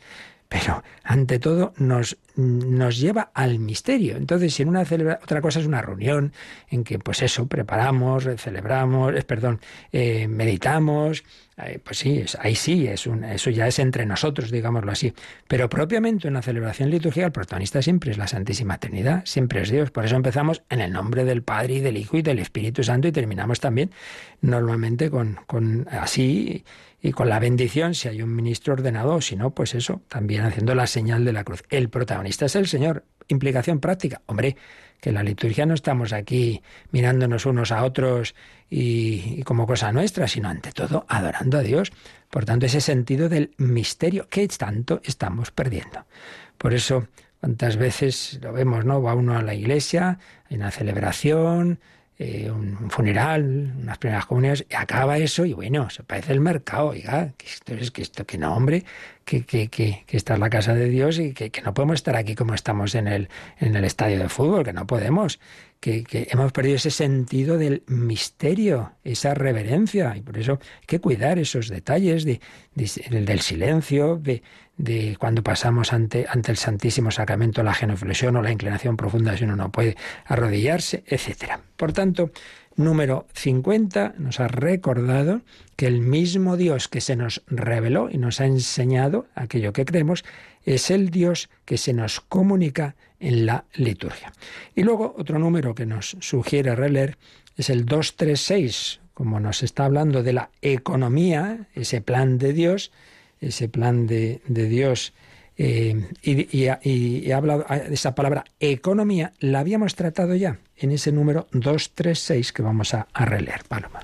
pero ante todo nos, nos lleva al misterio. Entonces, si en una otra cosa es una reunión en que, pues eso, preparamos, celebramos, perdón, eh, meditamos, eh, pues sí, ahí sí, es un, eso ya es entre nosotros, digámoslo así. Pero propiamente en la celebración litúrgica el protagonista siempre es la Santísima Trinidad, siempre es Dios. Por eso empezamos en el nombre del Padre y del Hijo y del Espíritu Santo y terminamos también normalmente con, con así y con la bendición si hay un ministro ordenado, si no, pues eso, también haciendo la señal de la cruz. El protagonista es el Señor. Implicación práctica. Hombre, que en la liturgia no estamos aquí mirándonos unos a otros y, como cosa nuestra, sino ante todo adorando a Dios. Por tanto, ese sentido del misterio que tanto estamos perdiendo. Por eso, cuántas veces lo vemos, ¿no? Va uno a la iglesia, hay una celebración, eh, un funeral, unas primeras comuniones, y acaba eso y bueno, se parece el mercado, oiga, que esto es que esto, que no, hombre, que, que, que, que esta es la casa de Dios y que, que, no podemos estar aquí como estamos en el, en el estadio de fútbol, que no podemos, que, hemos perdido ese sentido del misterio, esa reverencia, y por eso hay que cuidar esos detalles de, del silencio, de, de cuando pasamos ante, ante el Santísimo Sacramento la genuflexión o la inclinación profunda si uno no puede arrodillarse, etcétera. Por tanto, número 50 nos ha recordado que el mismo Dios que se nos reveló y nos ha enseñado aquello que creemos es el Dios que se nos comunica en la liturgia. Y luego otro número que nos sugiere releer es el 236, como nos está hablando de la economía, ese plan de Dios, ese plan de, Dios, eh, y, y, hablado de esa palabra economía, la habíamos tratado ya en ese número 236 que vamos a, a releer, Paloma.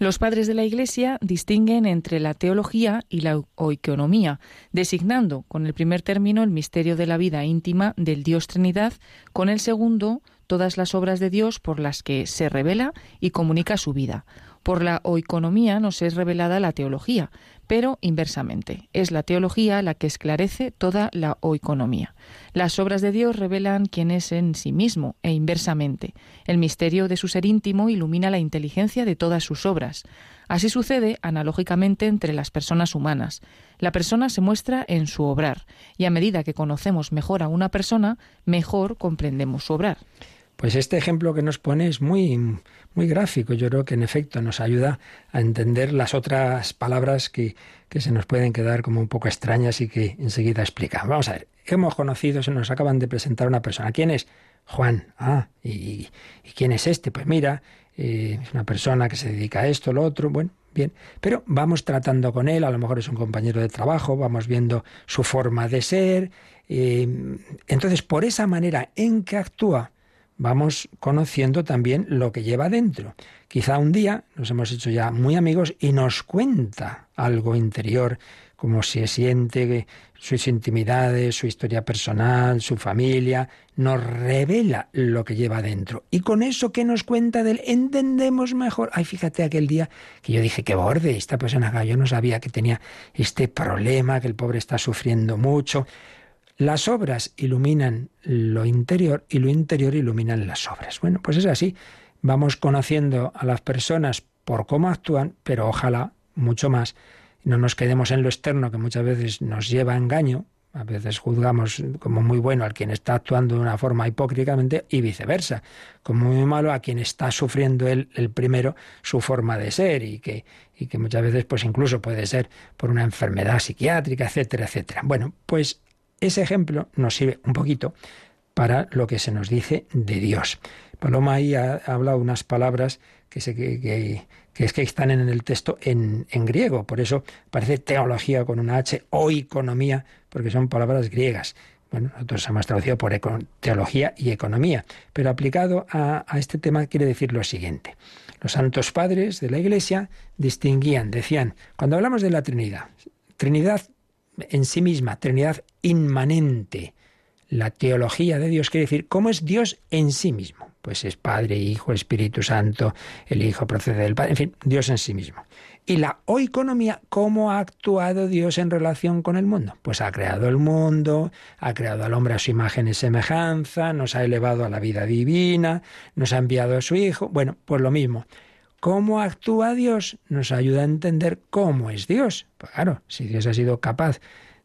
Los padres de la Iglesia distinguen entre la teología y la oikonomía, designando con el primer término el misterio de la vida íntima del Dios Trinidad, con el segundo todas las obras de Dios por las que se revela y comunica su vida. Por la oikonomía nos es revelada la teología, pero inversamente. Es la teología la que esclarece toda la oikonomía. Las obras de Dios revelan quién es en sí mismo e inversamente. El misterio de su ser íntimo ilumina la inteligencia de todas sus obras. Así sucede analógicamente entre las personas humanas. La persona se muestra en su obrar, y a medida que conocemos mejor a una persona, mejor comprendemos su obrar. Pues este ejemplo que nos pone es muy, muy gráfico. Yo creo que en efecto nos ayuda a entender las otras palabras que, que se nos pueden quedar como un poco extrañas y que enseguida explicamos. Vamos a ver, hemos conocido, se nos acaban de presentar una persona. ¿Quién es? Juan. Ah, ¿y, quién es este? Pues mira, eh, es una persona que se dedica a esto, lo otro. Bueno, bien. Pero vamos tratando con él, a lo mejor es un compañero de trabajo, vamos viendo su forma de ser. Eh, entonces, por esa manera en que actúa, vamos conociendo también lo que lleva dentro. Quizá un día nos hemos hecho ya muy amigos y nos cuenta algo interior, como se siente, sus intimidades, su historia personal, su familia, nos revela lo que lleva dentro. Y con eso que nos cuenta de él, entendemos mejor. Ay, fíjate aquel día que yo dije, que borde, esta persona, yo no sabía que tenía este problema, que el pobre está sufriendo mucho. Las obras iluminan lo interior y lo interior iluminan las obras. Bueno, pues es así. Vamos conociendo a las personas por cómo actúan, pero ojalá mucho más no nos quedemos en lo externo que muchas veces nos lleva a engaño. A veces juzgamos como muy bueno al quien está actuando de una forma hipócriticamente y viceversa, como muy malo a quien está sufriendo él el primero su forma de ser y que, y que muchas veces pues incluso puede ser por una enfermedad psiquiátrica, etcétera, etcétera. Bueno, pues ese ejemplo nos sirve un poquito para lo que se nos dice de Dios. Paloma ahí ha, hablado unas palabras que, es que están en el texto en, en, griego, por eso parece teología con una H o economía, porque son palabras griegas. Bueno, nosotros hemos traducido por teología y economía, pero aplicado a, a este tema quiere decir lo siguiente. Los santos padres de la Iglesia distinguían, decían, cuando hablamos de la Trinidad, Trinidad en sí misma, Trinidad inmanente. La teología de Dios quiere decir cómo es Dios en sí mismo. Pues es Padre, Hijo, Espíritu Santo, el Hijo procede del Padre, en fin, Dios en sí mismo. Y la oikonomía, ¿cómo ha actuado Dios en relación con el mundo? Pues ha creado el mundo, ha creado al hombre a su imagen y semejanza, nos ha elevado a la vida divina, nos ha enviado a su Hijo. Bueno, pues lo mismo. ¿Cómo actúa Dios? Nos ayuda a entender cómo es Dios. Pues claro, si Dios ha sido capaz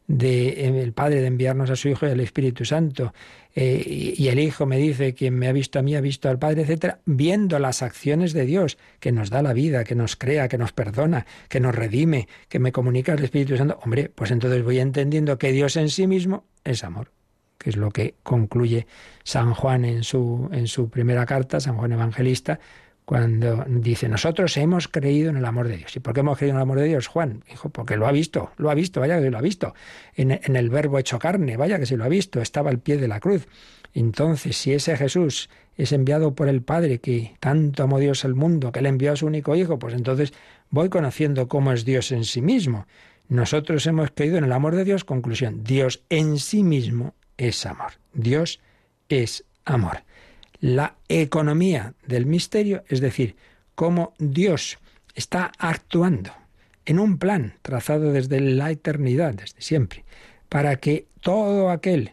de eh, el Padre de enviarnos a su Hijo y al Espíritu Santo, eh, y, el Hijo me dice, quien me ha visto a mí ha visto al Padre, etcétera, viendo las acciones de Dios, que nos da la vida, que nos crea, que nos perdona, que nos redime, que me comunica el Espíritu Santo, hombre, pues entonces voy entendiendo que Dios en sí mismo es amor que es lo que concluye San Juan en su, en su primera carta, San Juan Evangelista, cuando dice, nosotros hemos creído en el amor de Dios. ¿Y por qué hemos creído en el amor de Dios, Juan? Dijo, porque lo ha visto, lo ha visto, vaya que lo ha visto. En, el verbo hecho carne, vaya que se lo ha visto, estaba al pie de la cruz. Entonces, si ese Jesús es enviado por el Padre, que tanto amó Dios al mundo, que le envió a su único Hijo, pues entonces voy conociendo cómo es Dios en sí mismo. Nosotros hemos creído en el amor de Dios, conclusión, Dios en sí mismo es amor. Dios es amor la economía del misterio, es decir, cómo Dios está actuando en un plan trazado desde la eternidad, desde siempre, para que todo aquel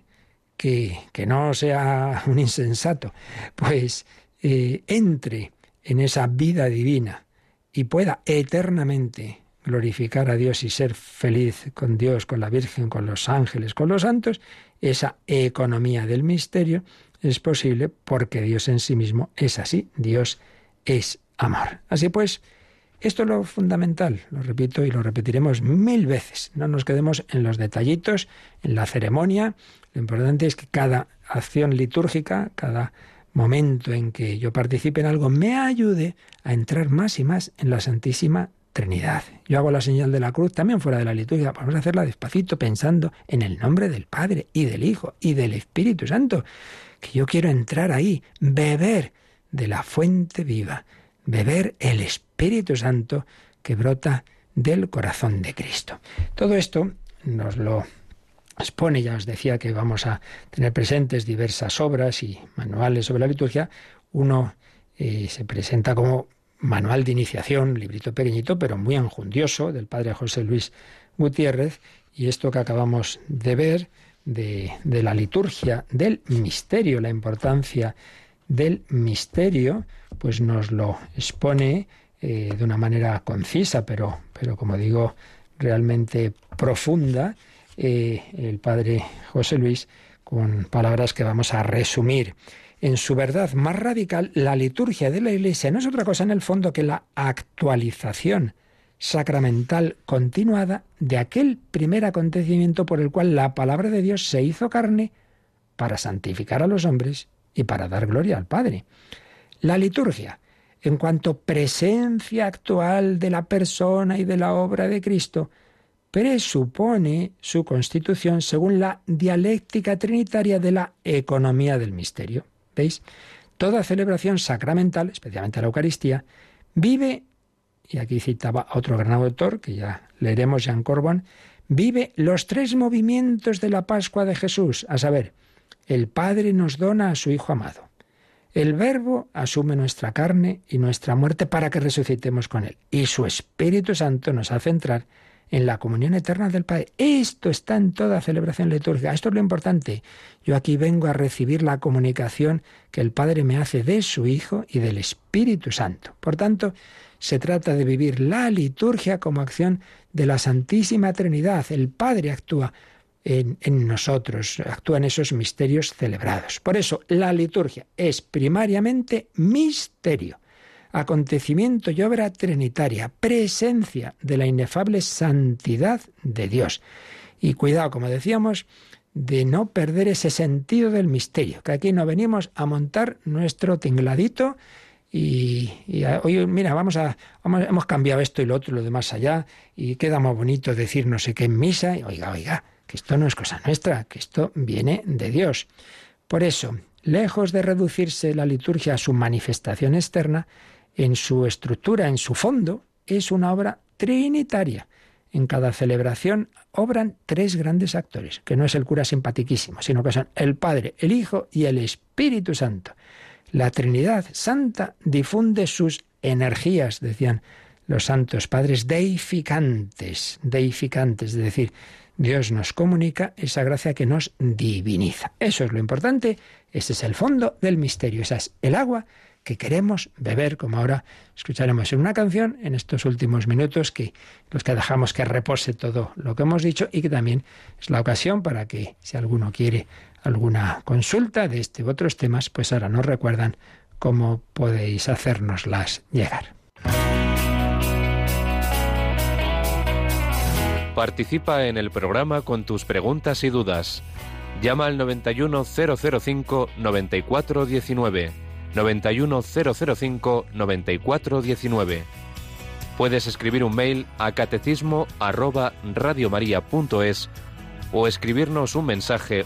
que, que no sea [LAUGHS] un insensato, pues eh, entre en esa vida divina y pueda eternamente glorificar a Dios y ser feliz con Dios, con la Virgen, con los ángeles, con los santos, esa economía del misterio es posible porque Dios en sí mismo es así. Dios es amor. Así pues, esto es lo fundamental, lo repito y lo repetiremos mil veces. No nos quedemos en los detallitos, en la ceremonia. Lo importante es que cada acción litúrgica, cada momento en que yo participe en algo, me ayude a entrar más y más en la Santísima Trinidad. Yo hago la señal de la cruz también fuera de la liturgia. Vamos a hacerla despacito pensando en el nombre del Padre y del Hijo y del Espíritu Santo. Que yo quiero entrar ahí, beber de la fuente viva beber el Espíritu Santo que brota del corazón de Cristo. Todo esto nos lo expone, ya os decía que vamos a tener presentes diversas obras y manuales sobre la liturgia. Uno eh, se presenta como manual de iniciación, librito pequeñito, pero muy enjundioso, del padre José Luis Gutiérrez, y esto que acabamos de ver de, la liturgia, del misterio, la importancia del misterio, pues nos lo expone eh, de una manera concisa, pero, pero como digo, realmente profunda, eh, el padre José Luis, con palabras que vamos a resumir. En su verdad más radical, la liturgia de la Iglesia no es otra cosa en el fondo que la actualización sacramental continuada de aquel primer acontecimiento por el cual la palabra de Dios se hizo carne para santificar a los hombres y para dar gloria al Padre. La liturgia, en cuanto presencia actual de la persona y de la obra de Cristo, presupone su constitución según la dialéctica trinitaria de la economía del misterio. ¿Veis? Toda celebración sacramental, especialmente la Eucaristía, vive, y aquí citaba a otro gran autor, que ya leeremos, Jean Corbon, vive los tres movimientos de la Pascua de Jesús, a saber, el Padre nos dona a su Hijo amado. El Verbo asume nuestra carne y nuestra muerte para que resucitemos con Él. Y su Espíritu Santo nos hace entrar en la comunión eterna del Padre. Esto está en toda celebración litúrgica. Esto es lo importante. Yo aquí vengo a recibir la comunicación que el Padre me hace de su Hijo y del Espíritu Santo. Por tanto, se trata de vivir la liturgia como acción de la Santísima Trinidad. El Padre actúa en, nosotros, actúan esos misterios celebrados. Por eso la liturgia es primariamente misterio, acontecimiento y obra trinitaria, presencia de la inefable santidad de Dios. Y cuidado, como decíamos, de no perder ese sentido del misterio, que aquí no venimos a montar nuestro tingladito y, hoy, mira, vamos a, hemos cambiado esto y lo otro, lo demás allá, y queda más bonito decir no sé qué en misa, y oiga, oiga, que esto no es cosa nuestra, que esto viene de Dios. Por eso, lejos de reducirse la liturgia a su manifestación externa, en su estructura, en su fondo, es una obra trinitaria. En cada celebración obran tres grandes actores, que no es el cura simpaticísimo, sino que son el Padre, el Hijo y el Espíritu Santo. La Trinidad Santa difunde sus energías, decían los santos padres, deificantes, deificantes, es decir, Dios nos comunica esa gracia que nos diviniza. Eso es lo importante, ese es el fondo del misterio, esa es el agua que queremos beber, como ahora escucharemos en una canción en estos últimos minutos, que los que dejamos que repose todo lo que hemos dicho y que también es la ocasión para que si alguno quiere alguna consulta de este u otros temas, pues ahora nos recuerdan cómo podéis hacérnoslas llegar. Participa en el programa con tus preguntas y dudas. Llama al 91005 9419. 91005 9419. Puedes escribir un mail a catecismo o escribirnos un mensaje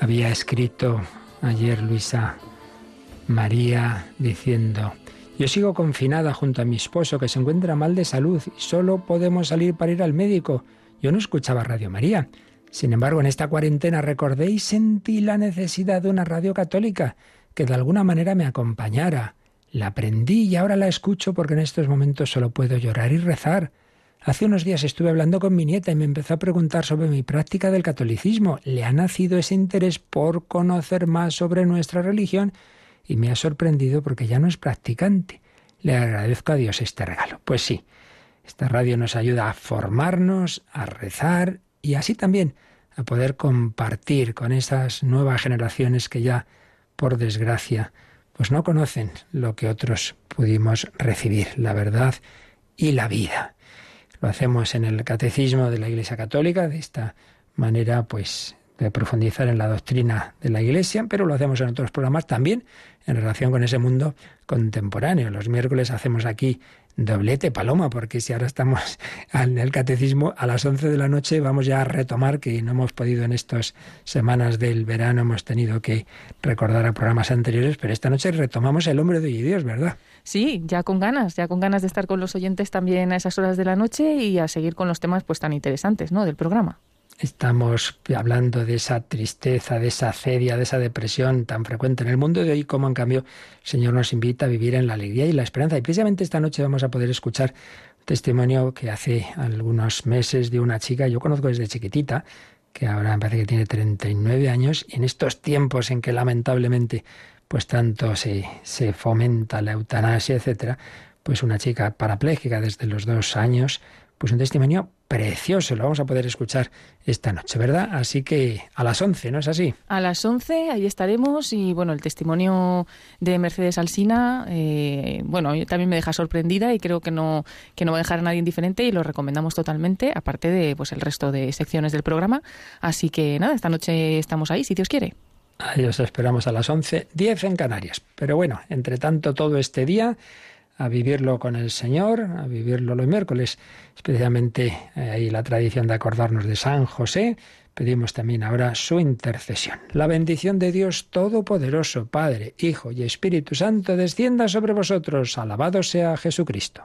Había escrito ayer Luisa María diciendo, yo sigo confinada junto a mi esposo que se encuentra mal de salud y solo podemos salir para ir al médico. Yo no escuchaba Radio María. Sin embargo, en esta cuarentena recordé y sentí la necesidad de una radio católica que de alguna manera me acompañara. La aprendí y ahora la escucho porque en estos momentos solo puedo llorar y rezar. Hace unos días estuve hablando con mi nieta y me empezó a preguntar sobre mi práctica del catolicismo. Le ha nacido ese interés por conocer más sobre nuestra religión y me ha sorprendido porque ya no es practicante. Le agradezco a Dios este regalo. Pues sí, esta radio nos ayuda a formarnos, a rezar y así también a poder compartir con esas nuevas generaciones que ya, por desgracia, pues no conocen lo que otros pudimos recibir, la verdad y la vida. Lo hacemos en el catecismo de la Iglesia Católica, de esta manera, pues, de profundizar en la doctrina de la Iglesia, pero lo hacemos en otros programas también en relación con ese mundo contemporáneo. Los miércoles hacemos aquí doblete, Paloma, porque si ahora estamos [LAUGHS] en el catecismo, a las 11 de la noche vamos ya a retomar, que no hemos podido en estas semanas del verano, hemos tenido que recordar a programas anteriores, pero esta noche retomamos el hombre de Dios, ¿verdad? Sí, ya con ganas, ya con ganas de estar con los oyentes también a esas horas de la noche y a seguir con los temas pues tan interesantes, ¿no? del programa. Estamos hablando de esa tristeza, de esa cedia, de esa depresión tan frecuente en el mundo de hoy, como en cambio el Señor nos invita a vivir en la alegría y la esperanza. Y precisamente esta noche vamos a poder escuchar testimonio que hace algunos meses de una chica, yo conozco desde chiquitita, que ahora me parece que tiene 39 años, y en estos tiempos en que lamentablemente pues tanto se, se fomenta la eutanasia, etcétera, pues una chica parapléjica desde los dos años, pues un testimonio precioso, lo vamos a poder escuchar esta noche, ¿verdad? Así que a las 11, ¿no es así? A las 11, ahí estaremos y bueno, el testimonio de Mercedes Alsina, eh, bueno, también me deja sorprendida y creo que no, que no va a dejar a nadie indiferente y lo recomendamos totalmente, aparte de pues el resto de secciones del programa. Así que nada, esta noche estamos ahí, si Dios quiere. Ahí os esperamos a las 11, 10 en Canarias. Pero bueno, entre tanto todo este día a vivirlo con el Señor, a vivirlo los miércoles, especialmente eh, ahí la tradición de acordarnos de San José. Pedimos también ahora su intercesión. La bendición de Dios Todopoderoso, Padre, Hijo y Espíritu Santo, descienda sobre vosotros. Alabado sea Jesucristo.